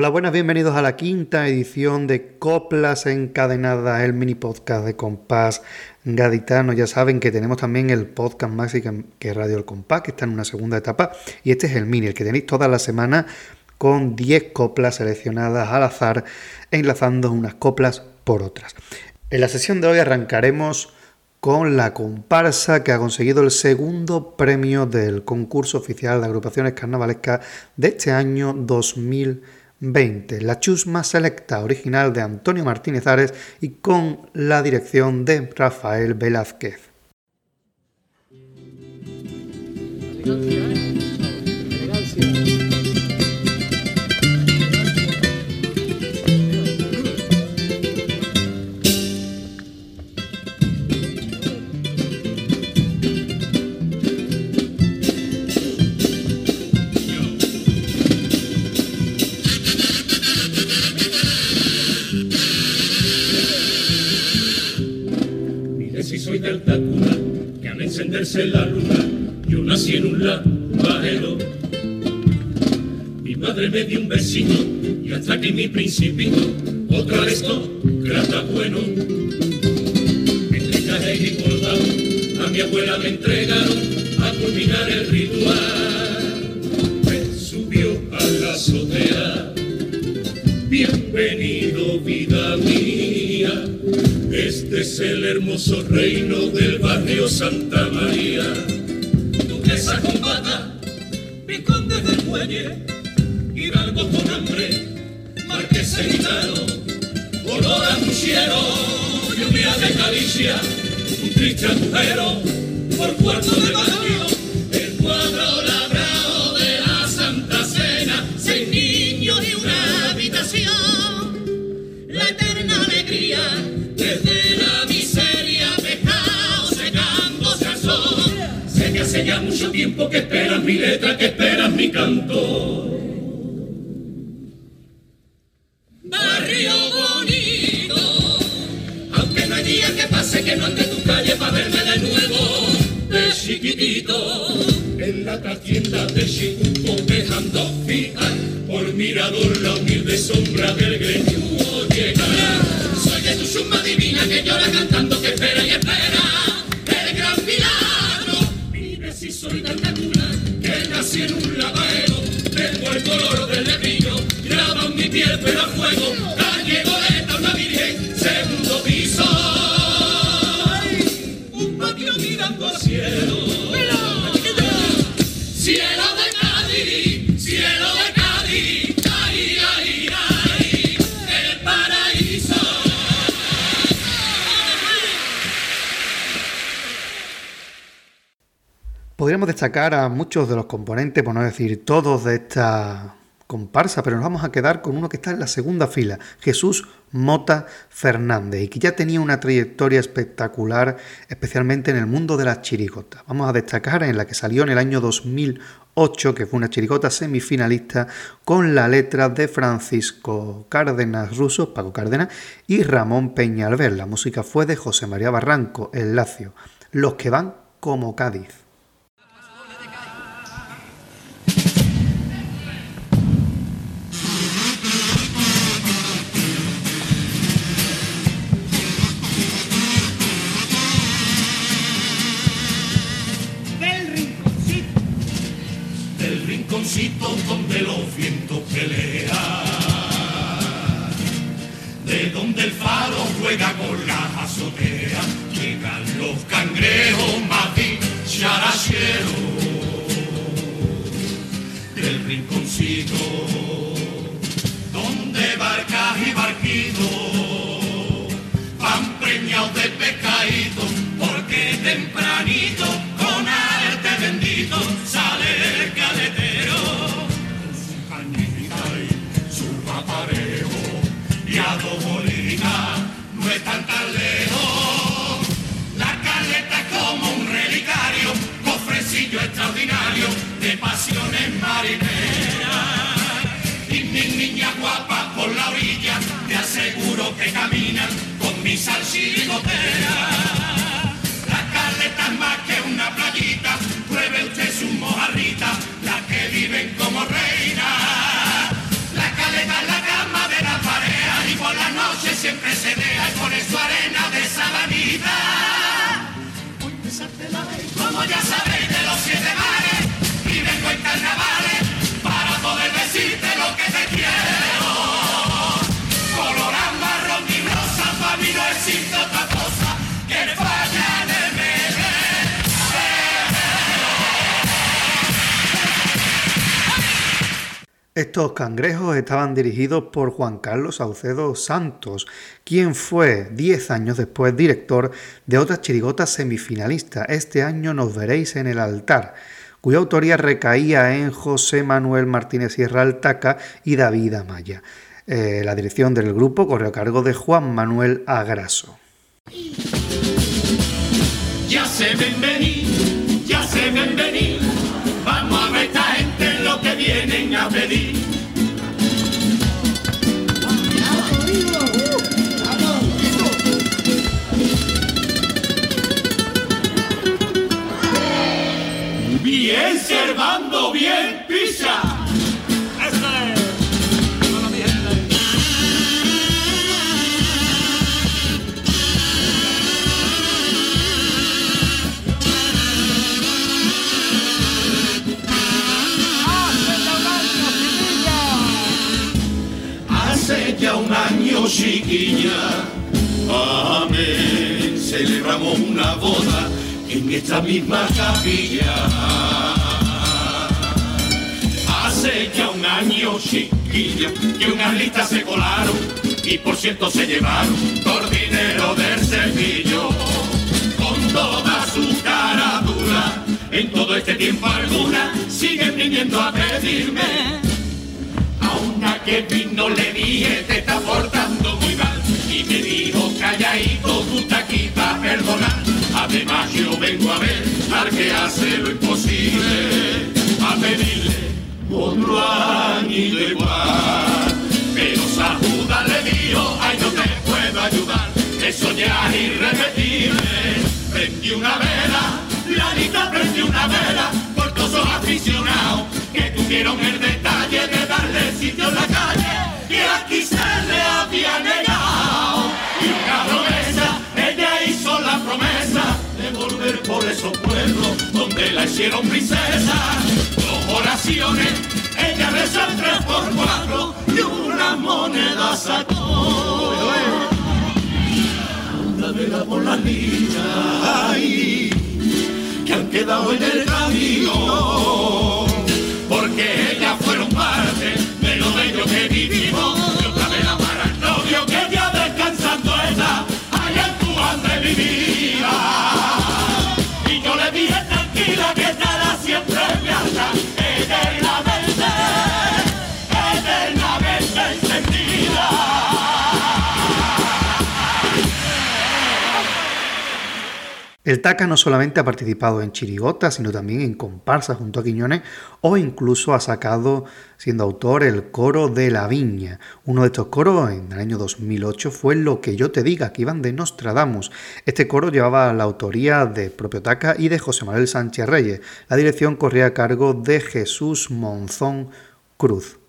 Hola, buenas, bienvenidos a la quinta edición de Coplas Encadenadas, el mini podcast de Compás Gaditano. Ya saben que tenemos también el podcast Maxi que Radio El Compás, que está en una segunda etapa, y este es el mini, el que tenéis toda la semana con 10 coplas seleccionadas al azar, enlazando unas coplas por otras. En la sesión de hoy arrancaremos con la comparsa que ha conseguido el segundo premio del concurso oficial de agrupaciones carnavalescas de este año 2020 20, La Chusma Selecta, original de Antonio Martínez Ares y con la dirección de Rafael Velázquez. Dio un besito y hasta que mi principito, otra vez grata bueno. Entre caja y bordado, a mi abuela me entregaron a culminar el ritual. Me subió a la azotea, bienvenido vida mía este es el hermoso reino del barrio Santa María. Duquesa con bata, gitano, olor a pusiero, lluvia de caricia, un triste agujero por cuarto de baño, el cuadro labrado de la Santa Cena, seis niños y una habitación, la eterna alegría desde la miseria dejado secándose al sol. Sé que hace ya mucho tiempo que esperas mi letra, que esperas mi canto. En la trastienda de Chicuco Podríamos destacar a muchos de los componentes, por no decir todos, de esta comparsa, pero nos vamos a quedar con uno que está en la segunda fila, Jesús Mota Fernández, y que ya tenía una trayectoria espectacular, especialmente en el mundo de las chirigotas. Vamos a destacar en la que salió en el año 2008, que fue una chirigota semifinalista, con la letra de Francisco Cárdenas Russo, Paco Cárdenas, y Ramón Peñalver. La música fue de José María Barranco, El Lacio. Los que van como Cádiz. Donde Digo Estos cangrejos estaban dirigidos por Juan Carlos Saucedo Santos, quien fue 10 años después director de otra chirigota semifinalista, Este año nos veréis en el altar, cuya autoría recaía en José Manuel Martínez Sierra Altaca y David Amaya. Eh, la dirección del grupo corrió a cargo de Juan Manuel Agraso. Ya se ven Bien servando, bien pisa. Hace ya un año, chiquilla, amén, celebramos una boda en esta misma capilla. Hace ya un año, chiquilla, que unas listas se colaron y por cierto se llevaron por dinero del cepillo. Con toda su cara dura, en todo este tiempo alguna, siguen viniendo a pedirme. A una que vino le dije, te está portando muy mal. Y me dijo, calladito, tú estás aquí para perdonar. Además yo vengo a ver al que hace lo imposible, a pedirle otro año igual. Pero Sajuda le dijo, ay no te puedo ayudar, eso ya es irrepetible. Prendí una vela, la lista prendió una vela, por todos los aficionados que tuvieron el detalle de darle sitio en la calle, y aquí se le había la hicieron princesa. Dos oraciones, ella rezó el tres por cuatro y una moneda sacó. Anda vela por las líneas, ay, que han quedado en el camino. El Taca no solamente ha participado en chirigotas, sino también en comparsas junto a Quiñones o incluso ha sacado, siendo autor, el coro de la Viña. Uno de estos coros en el año 2008 fue Lo que yo te diga, que iban de Nostradamus. Este coro llevaba la autoría de propio Taca y de José Manuel Sánchez Reyes. La dirección corría a cargo de Jesús Monzón Cruz.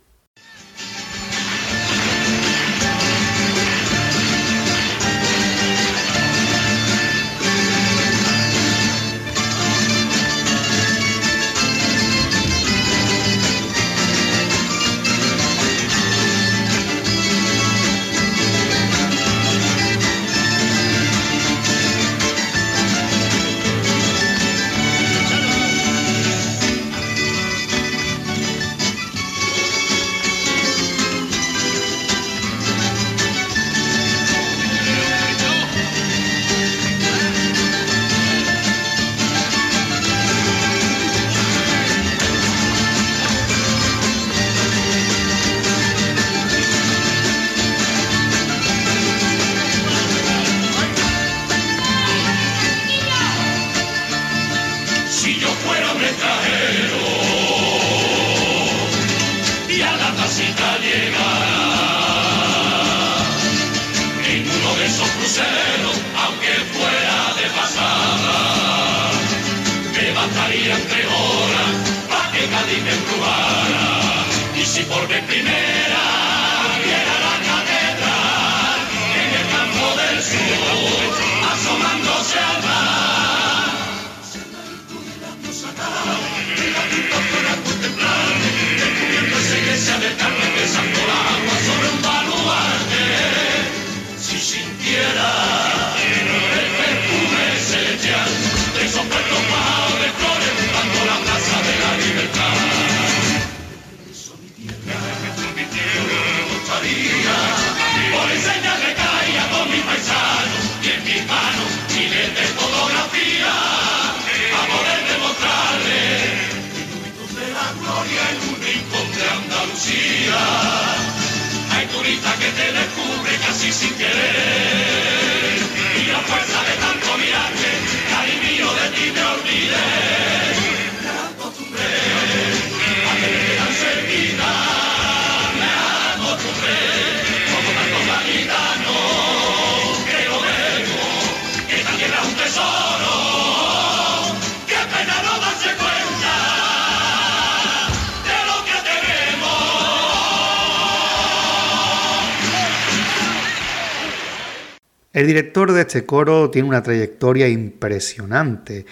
El director de este coro tiene una trayectoria impresionante.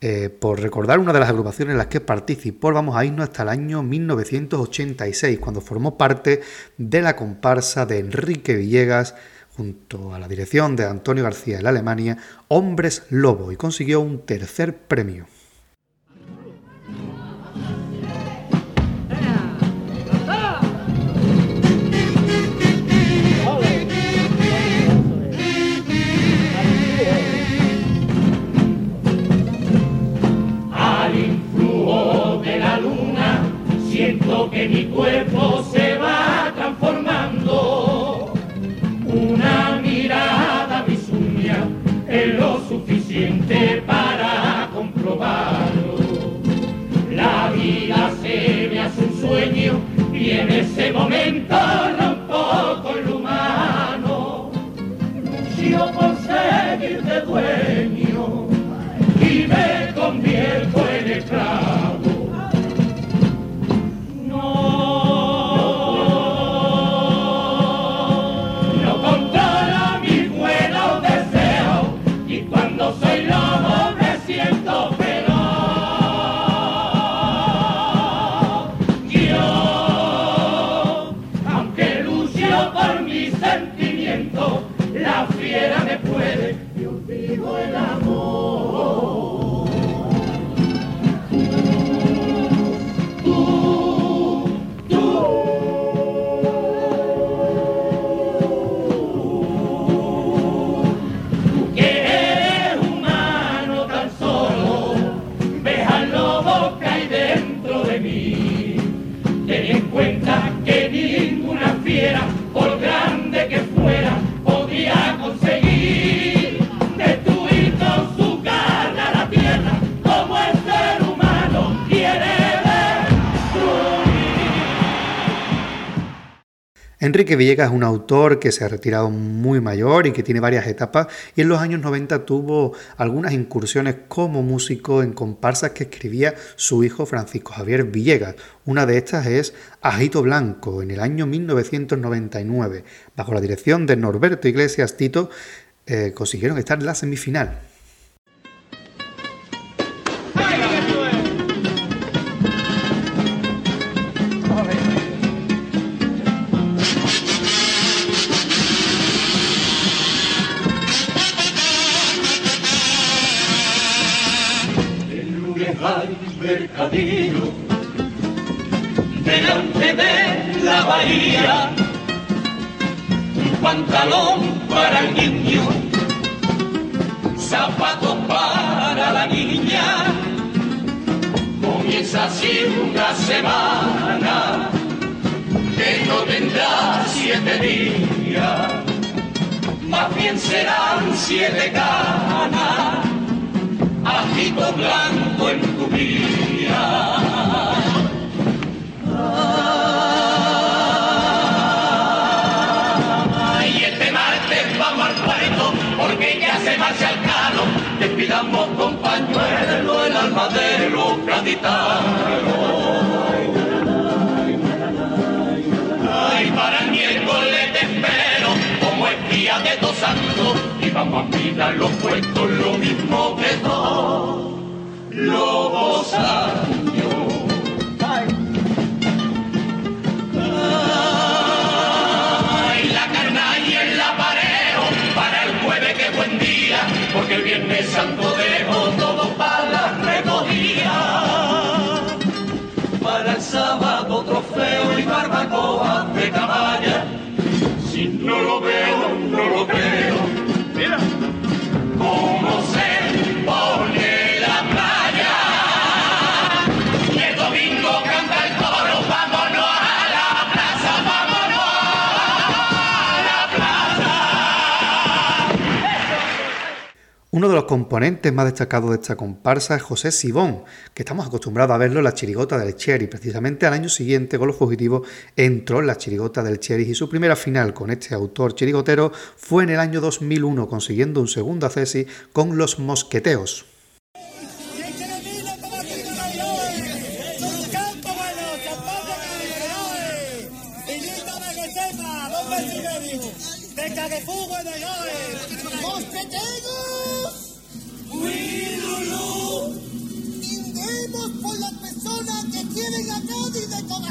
Eh, por recordar una de las agrupaciones en las que participó, vamos a irnos hasta el año 1986, cuando formó parte de la comparsa de Enrique Villegas, junto a la dirección de Antonio García en Alemania, Hombres Lobo, y consiguió un tercer premio. Enrique Villegas es un autor que se ha retirado muy mayor y que tiene varias etapas y en los años 90 tuvo algunas incursiones como músico en comparsas que escribía su hijo Francisco Javier Villegas. Una de estas es Ajito Blanco en el año 1999. Bajo la dirección de Norberto Iglesias Tito eh, consiguieron estar en la semifinal. Mercadillo delante de la bahía, un pantalón para el niño, zapatos para la niña. Comienza así una semana que no tendrá siete días, más bien serán siete canas ajito blanco en tu vida. Ay, este martes vamos al puerto porque ya se marcha el cano. Despidamos con pañuelo el alma de los. Ay, para el miércoles te espero como espía de dos santos vamos a mirar los puestos lo mismo que todos los años. Ay, la carnaña en la parejo para el jueves que buen día porque el viernes santo dejo todo para la recogida para el sábado trofeo y barbacoa de caballa. Si no lo veo, no lo creo. Uno de los componentes más destacados de esta comparsa es José Sibón, que estamos acostumbrados a verlo en la chirigota del Cherry. Precisamente al año siguiente, con los fugitivos, entró en la chirigota del Cherry y su primera final con este autor chirigotero fue en el año 2001, consiguiendo un segundo acceso con Los Mosqueteos. Mamá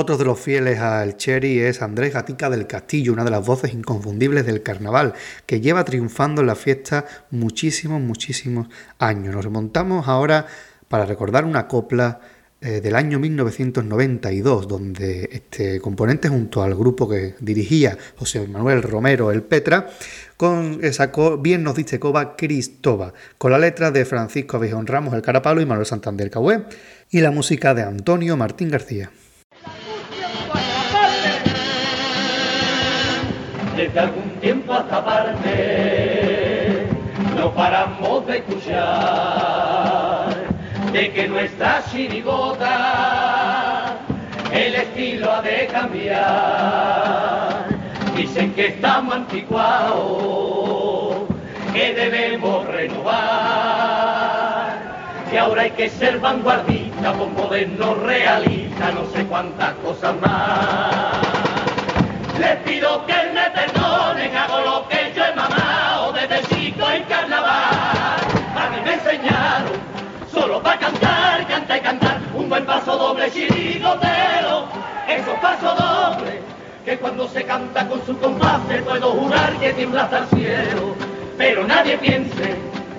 Otro de los fieles al Cherry es Andrés Gatica del Castillo, una de las voces inconfundibles del carnaval, que lleva triunfando en la fiesta muchísimos, muchísimos años. Nos remontamos ahora para recordar una copla eh, del año 1992, donde este componente junto al grupo que dirigía José Manuel Romero el Petra, con, sacó Bien nos dice Coba Cristoba, con la letra de Francisco Abejón Ramos el Carapalo y Manuel Santander Cahué, y la música de Antonio Martín García. Desde algún tiempo hasta parte no paramos de escuchar de que nuestra chirigota el estilo ha de cambiar. Dicen que estamos anticuados, que debemos renovar. Que ahora hay que ser vanguardista, con moderno realista, no sé cuántas cosas más. Les pido que doble chirigotero, esos pasos dobles, que cuando se canta con su compás puedo jurar que tiembla hasta el cielo, pero nadie piense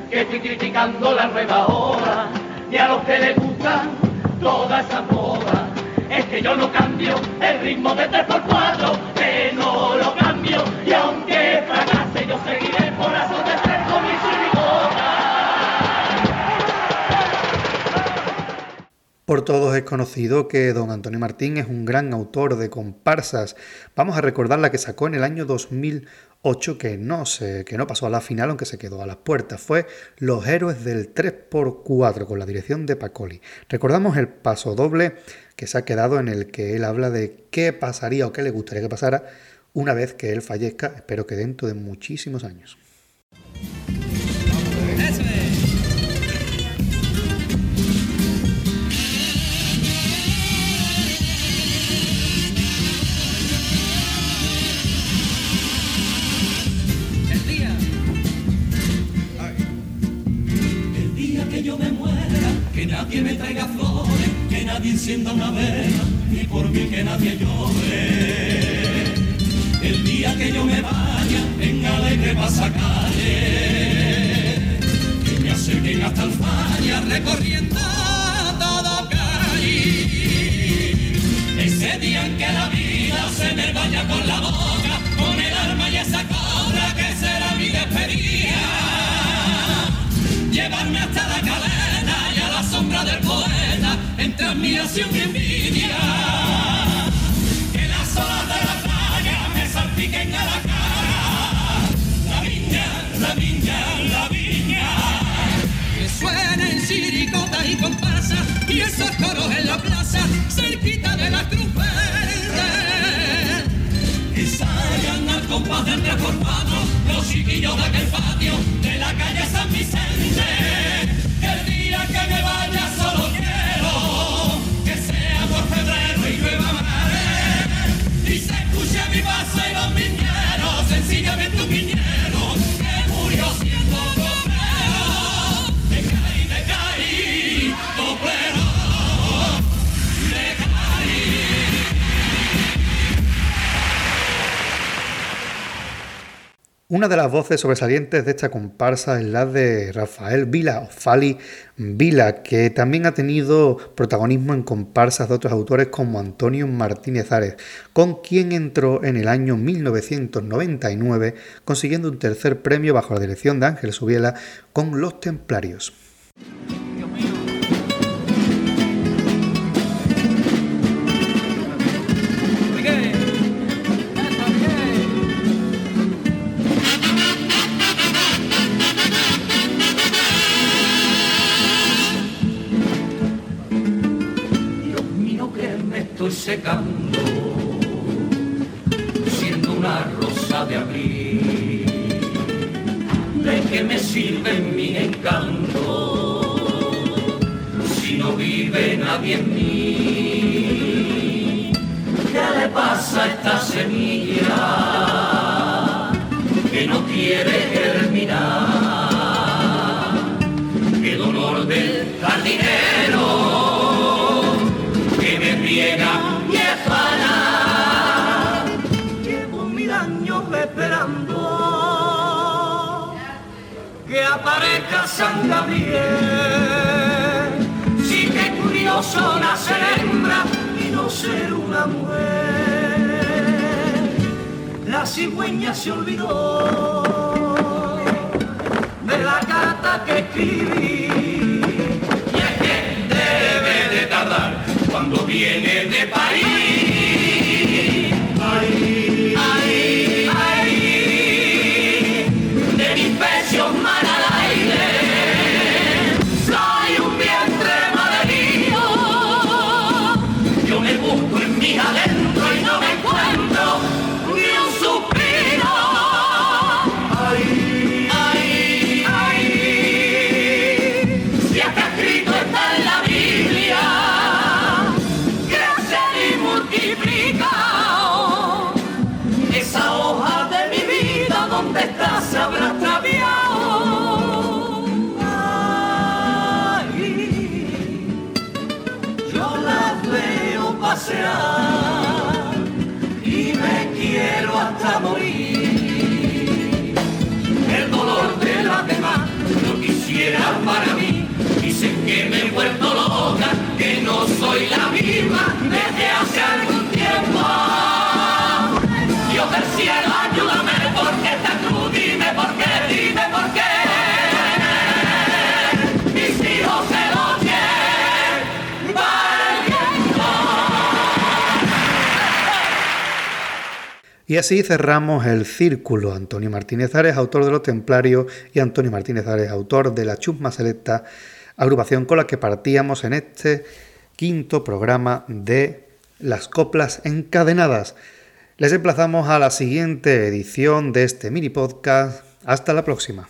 que estoy criticando la nueva hora, ni a los que les gustan toda esa moda, es que yo no cambio el ritmo de 3x4, que no lo cambio, y aunque fracase yo seguiré por de Por todos es conocido que don Antonio Martín es un gran autor de comparsas. Vamos a recordar la que sacó en el año 2008, que no, se, que no pasó a la final, aunque se quedó a las puertas. Fue Los Héroes del 3x4, con la dirección de Pacoli. Recordamos el paso doble que se ha quedado en el que él habla de qué pasaría o qué le gustaría que pasara una vez que él fallezca, espero que dentro de muchísimos años. Nadie me traiga flores, que nadie encienda una vela, y por mí que nadie llore. El día que yo me vaya en alegre pasacalle, que me acerquen hasta el falla recorriendo admiración y envidia. Que las olas de la playa me salpiquen a la cara. La viña, la viña, la viña. Que suenen chiricotas y comparsas y esos coros en la plaza, cerquita de la cruz verde. Que salgan al compás del reformado los chiquillos de aquel patio de la calle San Vicente. El día que me vaya Una de las voces sobresalientes de esta comparsa es la de Rafael Vila, o Fali Vila, que también ha tenido protagonismo en comparsas de otros autores como Antonio Martínez Ares, con quien entró en el año 1999 consiguiendo un tercer premio bajo la dirección de Ángel Subiela con Los Templarios. Secando, siendo una rosa de abril. ¿De qué me sirven mis encantos si no vive nadie en mí? ¿Qué le pasa a esta semilla que no quiere germinar? ¡Qué dolor del jardinero! San Gabriel. Sí que curioso nacer hembra y no ser una mujer. La cigüeña se olvidó de la carta que escribí. Y es que debe de tardar cuando viene de París. Morir. El dolor de las demás no quisiera para mí. Dicen que me he vuelto loca, que no soy la misma Y así cerramos el círculo. Antonio Martínez Ares, autor de Los Templarios, y Antonio Martínez Ares, autor de La Chusma Selecta, agrupación con la que partíamos en este quinto programa de Las Coplas Encadenadas. Les emplazamos a la siguiente edición de este mini podcast. Hasta la próxima.